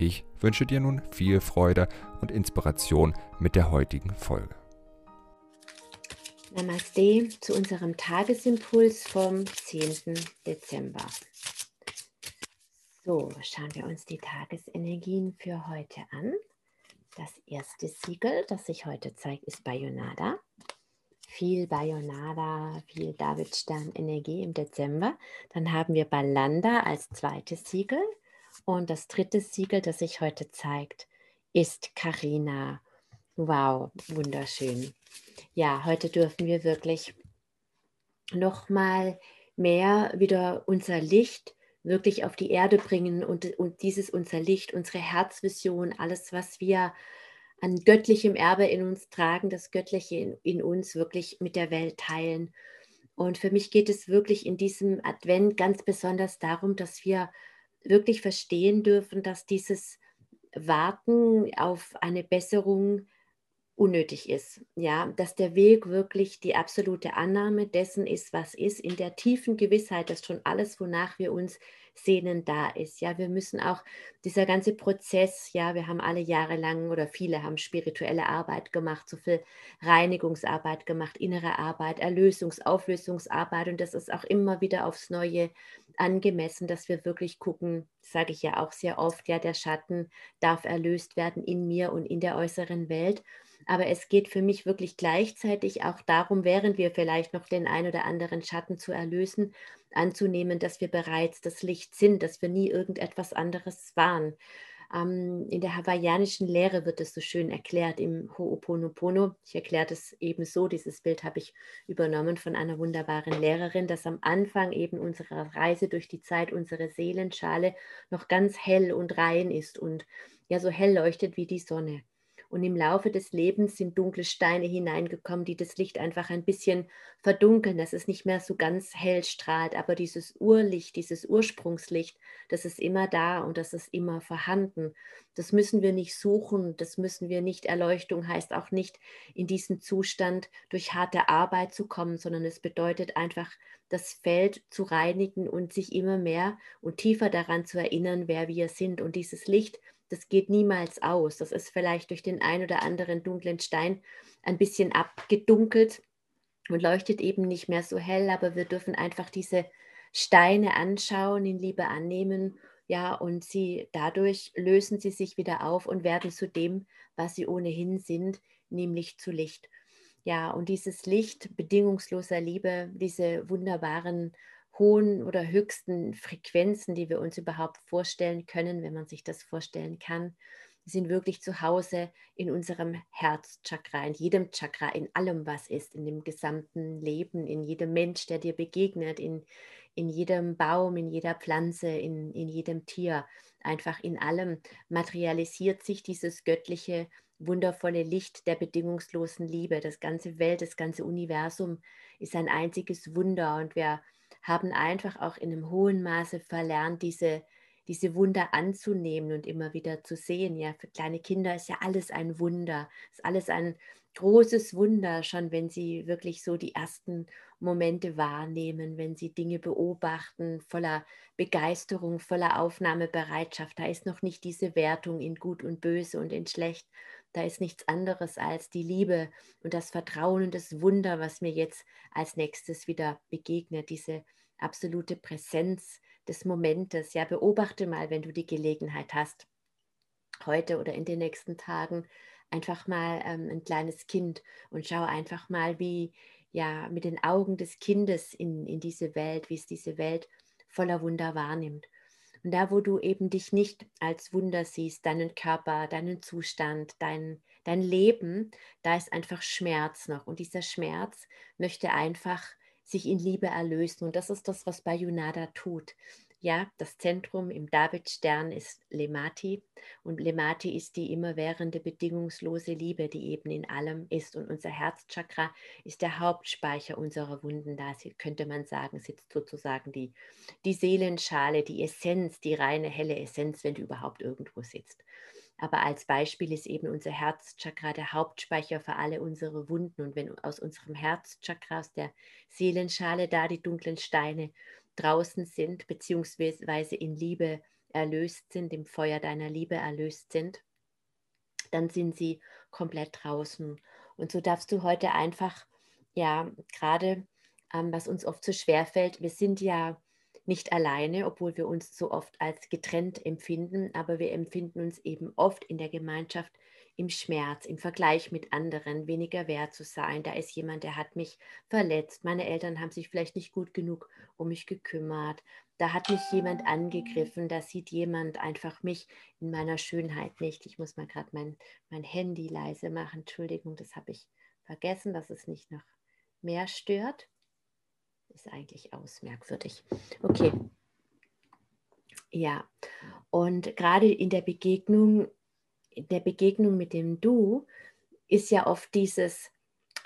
Ich wünsche dir nun viel Freude und Inspiration mit der heutigen Folge. Namaste zu unserem Tagesimpuls vom 10. Dezember. So, schauen wir uns die Tagesenergien für heute an. Das erste Siegel, das sich heute zeigt, ist Bayonada viel Bayonada, viel Davidstern-Energie im Dezember. Dann haben wir Balanda als zweites Siegel. Und das dritte Siegel, das sich heute zeigt, ist Karina. Wow, wunderschön. Ja, heute dürfen wir wirklich nochmal mehr wieder unser Licht wirklich auf die Erde bringen und, und dieses unser Licht, unsere Herzvision, alles, was wir an göttlichem Erbe in uns tragen, das Göttliche in, in, uns wirklich mit der Welt teilen. Und für mich geht es wirklich in diesem Advent ganz besonders darum, dass wir wirklich verstehen dürfen, dass dieses Warten auf eine Besserung unnötig ist. Ja, dass der Weg wirklich die absolute Annahme dessen ist, was ist, in der tiefen Gewissheit, dass schon alles, wonach wir uns Sehnen da ist. Ja, wir müssen auch dieser ganze Prozess, ja, wir haben alle Jahre lang oder viele haben spirituelle Arbeit gemacht, so viel Reinigungsarbeit gemacht, innere Arbeit, Erlösungs-, Auflösungsarbeit und das ist auch immer wieder aufs Neue angemessen, dass wir wirklich gucken, sage ich ja auch sehr oft, ja, der Schatten darf erlöst werden in mir und in der äußeren Welt. Aber es geht für mich wirklich gleichzeitig auch darum, während wir vielleicht noch den ein oder anderen Schatten zu erlösen, anzunehmen, dass wir bereits das Licht sind, dass wir nie irgendetwas anderes waren. Ähm, in der hawaiianischen Lehre wird es so schön erklärt im Ho'oponopono. Ich erkläre das eben so, dieses Bild habe ich übernommen von einer wunderbaren Lehrerin, dass am Anfang eben unserer Reise durch die Zeit unsere Seelenschale noch ganz hell und rein ist und ja so hell leuchtet wie die Sonne. Und im Laufe des Lebens sind dunkle Steine hineingekommen, die das Licht einfach ein bisschen verdunkeln, dass es nicht mehr so ganz hell strahlt. Aber dieses Urlicht, dieses Ursprungslicht, das ist immer da und das ist immer vorhanden. Das müssen wir nicht suchen, das müssen wir nicht. Erleuchtung heißt auch nicht, in diesen Zustand durch harte Arbeit zu kommen, sondern es bedeutet einfach, das Feld zu reinigen und sich immer mehr und tiefer daran zu erinnern, wer wir sind. Und dieses Licht, das geht niemals aus. Das ist vielleicht durch den ein oder anderen dunklen Stein ein bisschen abgedunkelt und leuchtet eben nicht mehr so hell, aber wir dürfen einfach diese Steine anschauen, in Liebe annehmen, ja, und sie dadurch lösen sie sich wieder auf und werden zu dem, was sie ohnehin sind, nämlich zu Licht. Ja, und dieses Licht bedingungsloser Liebe, diese wunderbaren hohen oder höchsten Frequenzen, die wir uns überhaupt vorstellen können, wenn man sich das vorstellen kann, sind wirklich zu Hause in unserem Herzchakra, in jedem Chakra, in allem, was ist, in dem gesamten Leben, in jedem Mensch, der dir begegnet, in, in jedem Baum, in jeder Pflanze, in, in jedem Tier, einfach in allem materialisiert sich dieses göttliche, wundervolle Licht der bedingungslosen Liebe. Das ganze Welt, das ganze Universum ist ein einziges Wunder und wer haben einfach auch in einem hohen Maße verlernt, diese, diese Wunder anzunehmen und immer wieder zu sehen. Ja, für kleine Kinder ist ja alles ein Wunder, ist alles ein großes Wunder, schon wenn sie wirklich so die ersten Momente wahrnehmen, wenn sie Dinge beobachten, voller Begeisterung, voller Aufnahmebereitschaft. Da ist noch nicht diese Wertung in gut und böse und in schlecht. Da ist nichts anderes als die Liebe und das Vertrauen und das Wunder, was mir jetzt als nächstes wieder begegnet, diese absolute Präsenz des Momentes. Ja, beobachte mal, wenn du die Gelegenheit hast, heute oder in den nächsten Tagen einfach mal ähm, ein kleines Kind und schau einfach mal, wie ja mit den Augen des Kindes in, in diese Welt, wie es diese Welt voller Wunder wahrnimmt. Und da, wo du eben dich nicht als Wunder siehst, deinen Körper, deinen Zustand, dein, dein Leben, da ist einfach Schmerz noch. Und dieser Schmerz möchte einfach sich in Liebe erlösen. Und das ist das, was Bayunada tut. Ja, das Zentrum im Davidstern ist Lemati und Lemati ist die immerwährende bedingungslose Liebe, die eben in allem ist und unser Herzchakra ist der Hauptspeicher unserer Wunden. Da könnte man sagen, sitzt sozusagen die, die Seelenschale, die Essenz, die reine helle Essenz, wenn du überhaupt irgendwo sitzt. Aber als Beispiel ist eben unser Herzchakra der Hauptspeicher für alle unsere Wunden. Und wenn aus unserem Herzchakra, aus der Seelenschale da die dunklen Steine draußen sind, beziehungsweise in Liebe erlöst sind, im Feuer deiner Liebe erlöst sind, dann sind sie komplett draußen. Und so darfst du heute einfach, ja, gerade ähm, was uns oft so schwer fällt, wir sind ja nicht alleine, obwohl wir uns so oft als getrennt empfinden, aber wir empfinden uns eben oft in der Gemeinschaft im Schmerz, im Vergleich mit anderen, weniger wert zu sein. Da ist jemand, der hat mich verletzt. Meine Eltern haben sich vielleicht nicht gut genug um mich gekümmert. Da hat mich jemand angegriffen. Da sieht jemand einfach mich in meiner Schönheit nicht. Ich muss mal gerade mein, mein Handy leise machen. Entschuldigung, das habe ich vergessen, dass es nicht noch mehr stört. Ist eigentlich aus, merkwürdig. Okay. Ja, und gerade in der Begegnung der Begegnung mit dem Du ist ja oft dieses,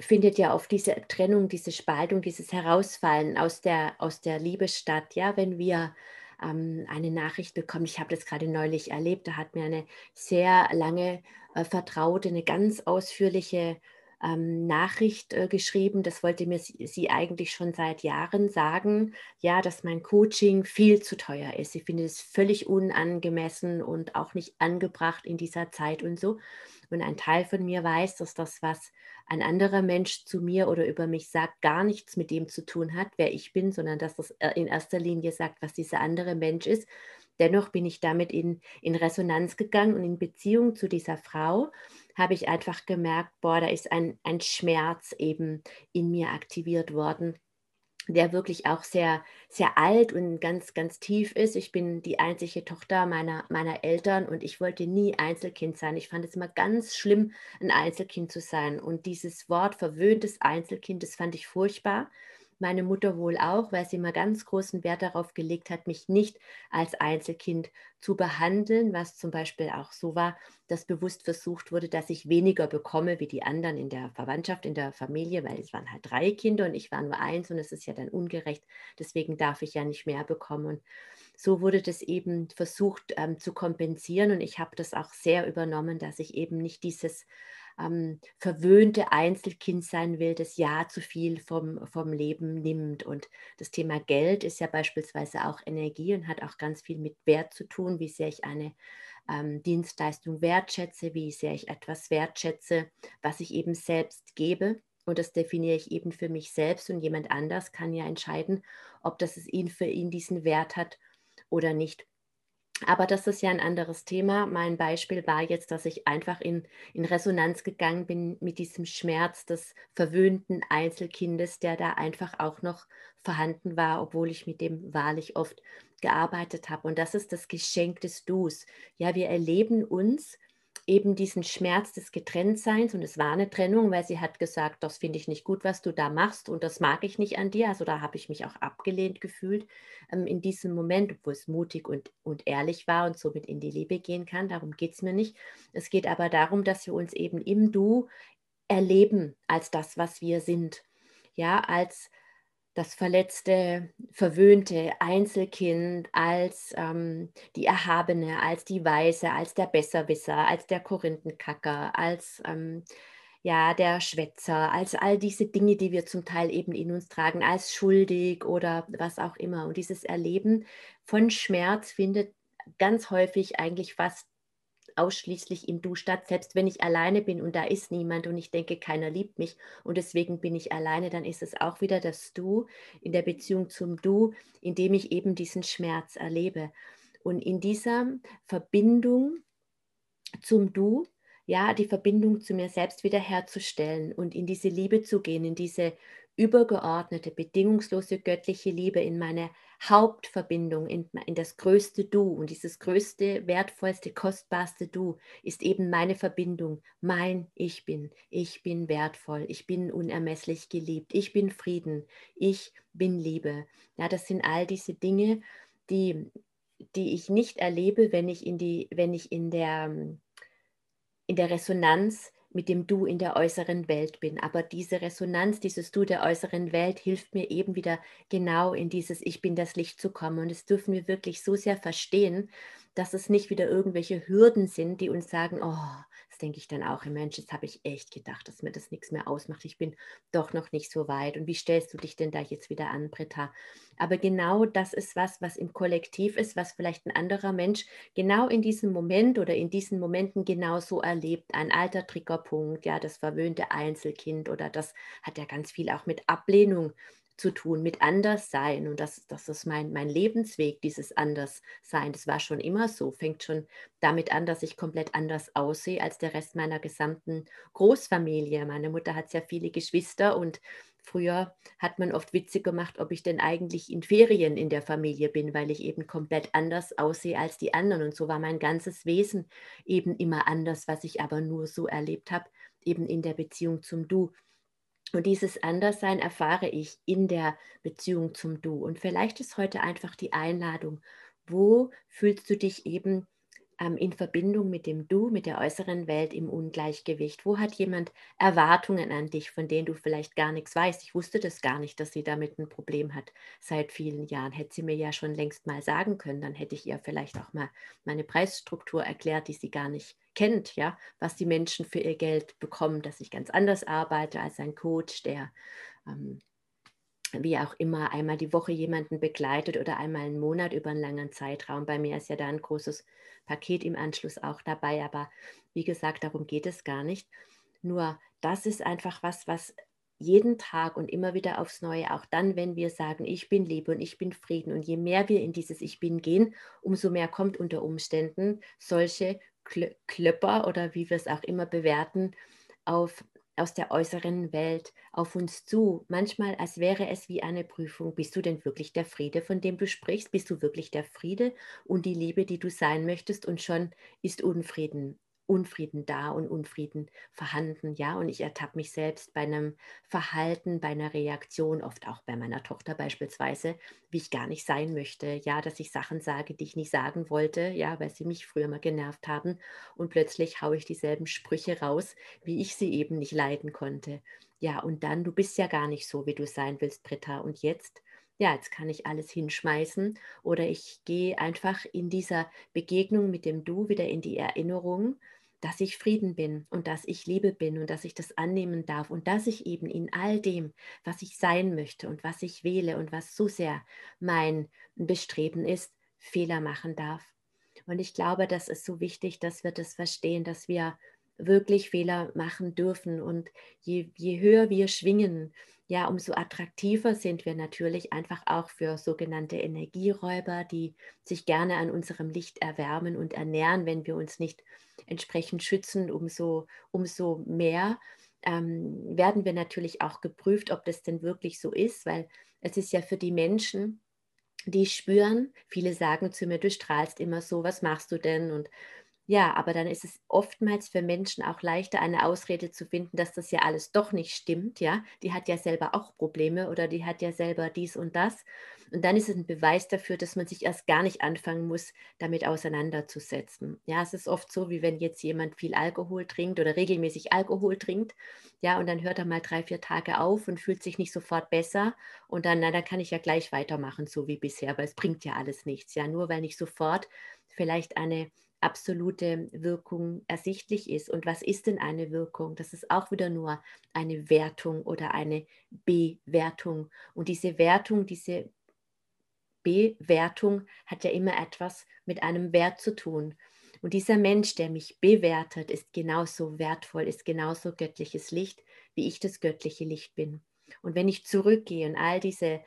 findet ja oft diese Trennung, diese Spaltung, dieses Herausfallen aus der, aus der Liebe statt. Ja, wenn wir ähm, eine Nachricht bekommen, ich habe das gerade neulich erlebt, da hat mir eine sehr lange äh, Vertraute, eine ganz ausführliche ähm, Nachricht äh, geschrieben. Das wollte mir sie, sie, eigentlich schon seit Jahren sagen, ja, dass mein Coaching viel zu teuer ist. Sie findet es völlig unangemessen und auch nicht angebracht in dieser Zeit und so. Und ein Teil von mir weiß, dass das, was ein anderer Mensch zu mir oder über mich sagt, gar nichts mit dem zu tun hat, wer ich bin, sondern dass das äh, in erster Linie sagt, was dieser andere Mensch ist. Dennoch bin ich damit in, in Resonanz gegangen und in Beziehung zu dieser Frau habe ich einfach gemerkt, boah, da ist ein, ein Schmerz eben in mir aktiviert worden, der wirklich auch sehr, sehr alt und ganz, ganz tief ist. Ich bin die einzige Tochter meiner, meiner Eltern und ich wollte nie Einzelkind sein. Ich fand es immer ganz schlimm, ein Einzelkind zu sein. Und dieses Wort verwöhntes Einzelkind, das fand ich furchtbar meine Mutter wohl auch, weil sie immer ganz großen Wert darauf gelegt hat, mich nicht als Einzelkind zu behandeln, was zum Beispiel auch so war, dass bewusst versucht wurde, dass ich weniger bekomme wie die anderen in der Verwandtschaft, in der Familie, weil es waren halt drei Kinder und ich war nur eins und es ist ja dann ungerecht. Deswegen darf ich ja nicht mehr bekommen. Und so wurde das eben versucht ähm, zu kompensieren und ich habe das auch sehr übernommen, dass ich eben nicht dieses ähm, verwöhnte Einzelkind sein will, das ja zu viel vom, vom Leben nimmt. Und das Thema Geld ist ja beispielsweise auch Energie und hat auch ganz viel mit Wert zu tun, wie sehr ich eine ähm, Dienstleistung wertschätze, wie sehr ich etwas wertschätze, was ich eben selbst gebe. Und das definiere ich eben für mich selbst und jemand anders kann ja entscheiden, ob das es ihn für ihn diesen Wert hat oder nicht. Aber das ist ja ein anderes Thema. Mein Beispiel war jetzt, dass ich einfach in, in Resonanz gegangen bin mit diesem Schmerz des verwöhnten Einzelkindes, der da einfach auch noch vorhanden war, obwohl ich mit dem wahrlich oft gearbeitet habe. Und das ist das Geschenk des Dus. Ja, wir erleben uns eben diesen Schmerz des Getrenntseins und es war eine Trennung, weil sie hat gesagt, das finde ich nicht gut, was du da machst und das mag ich nicht an dir. Also da habe ich mich auch abgelehnt gefühlt ähm, in diesem Moment, wo es mutig und, und ehrlich war und somit in die Liebe gehen kann. Darum geht es mir nicht. Es geht aber darum, dass wir uns eben im Du erleben als das, was wir sind. Ja, als das verletzte, verwöhnte Einzelkind als ähm, die Erhabene, als die Weise, als der Besserwisser, als der Korinthenkacker, als ähm, ja, der Schwätzer, als all diese Dinge, die wir zum Teil eben in uns tragen, als schuldig oder was auch immer. Und dieses Erleben von Schmerz findet ganz häufig eigentlich fast ausschließlich im Du statt. Selbst wenn ich alleine bin und da ist niemand und ich denke, keiner liebt mich und deswegen bin ich alleine, dann ist es auch wieder das Du in der Beziehung zum Du, in dem ich eben diesen Schmerz erlebe. Und in dieser Verbindung zum Du, ja, die Verbindung zu mir selbst wiederherzustellen und in diese Liebe zu gehen, in diese übergeordnete, bedingungslose göttliche Liebe, in meine Hauptverbindung, in, in das größte Du. Und dieses größte, wertvollste, kostbarste Du ist eben meine Verbindung, mein Ich bin. Ich bin wertvoll, ich bin unermesslich geliebt, ich bin Frieden, ich bin Liebe. Ja, das sind all diese Dinge, die, die ich nicht erlebe, wenn ich in, die, wenn ich in, der, in der Resonanz mit dem Du in der äußeren Welt bin. Aber diese Resonanz, dieses Du der äußeren Welt hilft mir eben wieder genau in dieses Ich bin das Licht zu kommen. Und das dürfen wir wirklich so sehr verstehen, dass es nicht wieder irgendwelche Hürden sind, die uns sagen, oh, das denke ich dann auch, Mensch, jetzt habe ich echt gedacht, dass mir das nichts mehr ausmacht. Ich bin doch noch nicht so weit. Und wie stellst du dich denn da jetzt wieder an, Britta? Aber genau das ist was, was im Kollektiv ist, was vielleicht ein anderer Mensch genau in diesem Moment oder in diesen Momenten genauso erlebt. Ein alter Triggerpunkt, ja, das verwöhnte Einzelkind oder das hat ja ganz viel auch mit Ablehnung zu tun, mit Anderssein. Und das, das ist mein, mein Lebensweg, dieses Anderssein. Das war schon immer so. Fängt schon damit an, dass ich komplett anders aussehe als der Rest meiner gesamten Großfamilie. Meine Mutter hat sehr viele Geschwister und Früher hat man oft Witze gemacht, ob ich denn eigentlich in Ferien in der Familie bin, weil ich eben komplett anders aussehe als die anderen. Und so war mein ganzes Wesen eben immer anders, was ich aber nur so erlebt habe, eben in der Beziehung zum Du. Und dieses Anderssein erfahre ich in der Beziehung zum Du. Und vielleicht ist heute einfach die Einladung, wo fühlst du dich eben ähm, in Verbindung mit dem Du, mit der äußeren Welt im Ungleichgewicht? Wo hat jemand Erwartungen an dich, von denen du vielleicht gar nichts weißt? Ich wusste das gar nicht, dass sie damit ein Problem hat seit vielen Jahren. Hätte sie mir ja schon längst mal sagen können, dann hätte ich ihr vielleicht auch mal meine Preisstruktur erklärt, die sie gar nicht kennt, ja, was die Menschen für ihr Geld bekommen, dass ich ganz anders arbeite als ein Coach, der ähm, wie auch immer einmal die Woche jemanden begleitet oder einmal einen Monat über einen langen Zeitraum. Bei mir ist ja da ein großes Paket im Anschluss auch dabei, aber wie gesagt, darum geht es gar nicht. Nur das ist einfach was, was jeden Tag und immer wieder aufs Neue, auch dann, wenn wir sagen, ich bin Liebe und ich bin Frieden. Und je mehr wir in dieses Ich bin gehen, umso mehr kommt unter Umständen solche Klöpper oder wie wir es auch immer bewerten, auf aus der äußeren Welt auf uns zu, manchmal als wäre es wie eine Prüfung. Bist du denn wirklich der Friede, von dem du sprichst? Bist du wirklich der Friede und die Liebe, die du sein möchtest? Und schon ist Unfrieden Unfrieden da und Unfrieden vorhanden, ja. Und ich ertappe mich selbst bei einem Verhalten, bei einer Reaktion, oft auch bei meiner Tochter beispielsweise, wie ich gar nicht sein möchte, ja, dass ich Sachen sage, die ich nicht sagen wollte, ja, weil sie mich früher mal genervt haben. Und plötzlich haue ich dieselben Sprüche raus, wie ich sie eben nicht leiden konnte. Ja, und dann, du bist ja gar nicht so, wie du sein willst, Britta. Und jetzt ja, jetzt kann ich alles hinschmeißen oder ich gehe einfach in dieser Begegnung mit dem Du wieder in die Erinnerung, dass ich Frieden bin und dass ich Liebe bin und dass ich das annehmen darf und dass ich eben in all dem, was ich sein möchte und was ich wähle und was so sehr mein Bestreben ist, Fehler machen darf. Und ich glaube, das ist so wichtig, dass wir das verstehen, dass wir wirklich Fehler machen dürfen. Und je, je höher wir schwingen, ja, umso attraktiver sind wir natürlich einfach auch für sogenannte Energieräuber, die sich gerne an unserem Licht erwärmen und ernähren, wenn wir uns nicht entsprechend schützen, umso, umso mehr ähm, werden wir natürlich auch geprüft, ob das denn wirklich so ist, weil es ist ja für die Menschen, die spüren, viele sagen zu mir, du strahlst immer so, was machst du denn? Und ja, aber dann ist es oftmals für Menschen auch leichter, eine Ausrede zu finden, dass das ja alles doch nicht stimmt. Ja, die hat ja selber auch Probleme oder die hat ja selber dies und das. Und dann ist es ein Beweis dafür, dass man sich erst gar nicht anfangen muss, damit auseinanderzusetzen. Ja, es ist oft so, wie wenn jetzt jemand viel Alkohol trinkt oder regelmäßig Alkohol trinkt. Ja, und dann hört er mal drei, vier Tage auf und fühlt sich nicht sofort besser. Und dann, na, dann kann ich ja gleich weitermachen, so wie bisher, weil es bringt ja alles nichts. Ja, nur weil nicht sofort vielleicht eine absolute Wirkung ersichtlich ist. Und was ist denn eine Wirkung? Das ist auch wieder nur eine Wertung oder eine Bewertung. Und diese Wertung, diese Bewertung hat ja immer etwas mit einem Wert zu tun. Und dieser Mensch, der mich bewertet, ist genauso wertvoll, ist genauso göttliches Licht, wie ich das göttliche Licht bin. Und wenn ich zurückgehe und all diese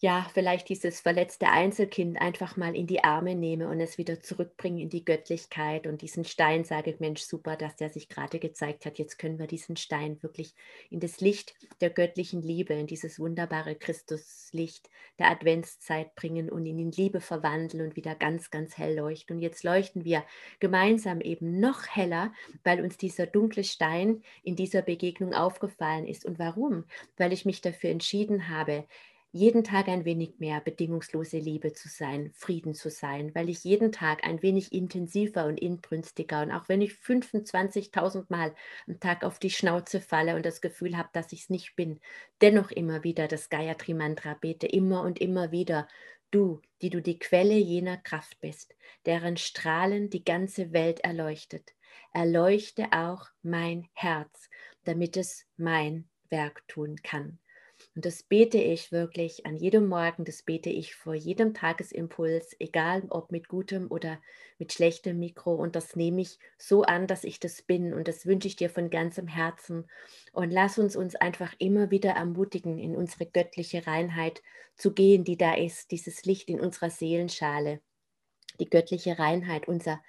ja, vielleicht dieses verletzte Einzelkind einfach mal in die Arme nehme und es wieder zurückbringe in die Göttlichkeit und diesen Stein sage, Mensch, super, dass der sich gerade gezeigt hat. Jetzt können wir diesen Stein wirklich in das Licht der göttlichen Liebe, in dieses wunderbare Christuslicht der Adventszeit bringen und ihn in Liebe verwandeln und wieder ganz, ganz hell leuchten. Und jetzt leuchten wir gemeinsam eben noch heller, weil uns dieser dunkle Stein in dieser Begegnung aufgefallen ist. Und warum? Weil ich mich dafür entschieden habe, jeden Tag ein wenig mehr bedingungslose Liebe zu sein, Frieden zu sein, weil ich jeden Tag ein wenig intensiver und inbrünstiger und auch wenn ich 25.000 Mal am Tag auf die Schnauze falle und das Gefühl habe, dass ich es nicht bin, dennoch immer wieder das Gayatri Mantra bete, immer und immer wieder. Du, die du die Quelle jener Kraft bist, deren Strahlen die ganze Welt erleuchtet, erleuchte auch mein Herz, damit es mein Werk tun kann. Und das bete ich wirklich an jedem Morgen, das bete ich vor jedem Tagesimpuls, egal ob mit gutem oder mit schlechtem Mikro. Und das nehme ich so an, dass ich das bin. Und das wünsche ich dir von ganzem Herzen. Und lass uns uns einfach immer wieder ermutigen, in unsere göttliche Reinheit zu gehen, die da ist, dieses Licht in unserer Seelenschale, die göttliche Reinheit, unser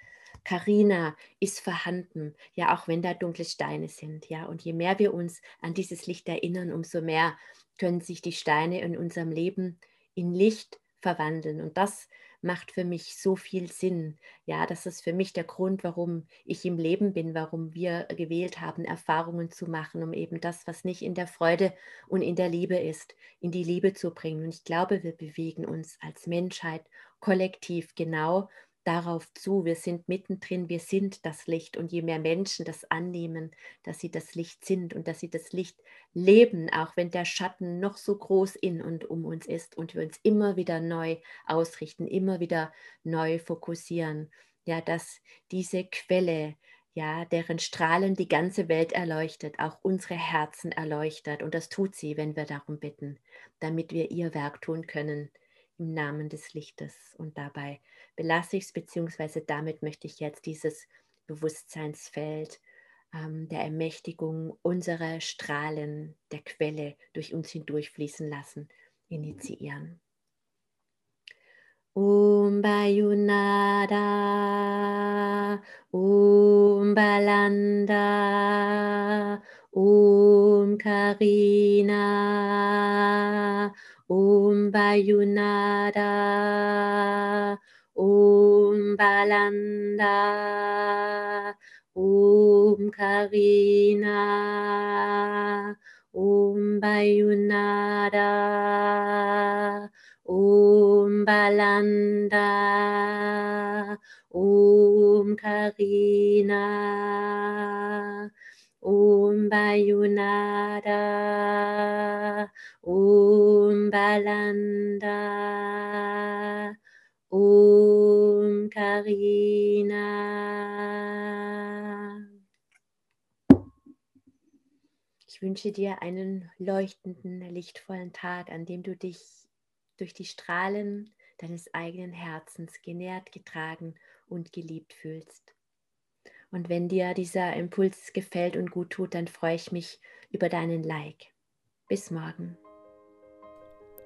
Karina ist vorhanden, ja, auch wenn da dunkle Steine sind, ja. Und je mehr wir uns an dieses Licht erinnern, umso mehr können sich die Steine in unserem Leben in Licht verwandeln. Und das macht für mich so viel Sinn. Ja, das ist für mich der Grund, warum ich im Leben bin, warum wir gewählt haben, Erfahrungen zu machen, um eben das, was nicht in der Freude und in der Liebe ist, in die Liebe zu bringen. Und ich glaube, wir bewegen uns als Menschheit kollektiv genau darauf zu. Wir sind mittendrin, wir sind das Licht. Und je mehr Menschen das annehmen, dass sie das Licht sind und dass sie das Licht leben, auch wenn der Schatten noch so groß in und um uns ist und wir uns immer wieder neu ausrichten, immer wieder neu fokussieren, ja, dass diese Quelle, ja, deren Strahlen die ganze Welt erleuchtet, auch unsere Herzen erleuchtet. Und das tut sie, wenn wir darum bitten, damit wir ihr Werk tun können im Namen des Lichtes. Und dabei belasse ich es, beziehungsweise damit möchte ich jetzt dieses Bewusstseinsfeld ähm, der Ermächtigung unserer Strahlen der Quelle durch uns hindurchfließen lassen, initiieren. Om Bayunada, Om Balanda, Om Karina, Om Bayunada, Om Balanda, Om Karina, Om Bayunada, Om Balanda, Om Karina, Om Bayunada, Om Balanda, Om Karina. Ich wünsche dir einen leuchtenden, lichtvollen Tag, an dem du dich durch die Strahlen deines eigenen Herzens genährt, getragen und geliebt fühlst. Und wenn dir dieser Impuls gefällt und gut tut, dann freue ich mich über deinen Like. Bis morgen.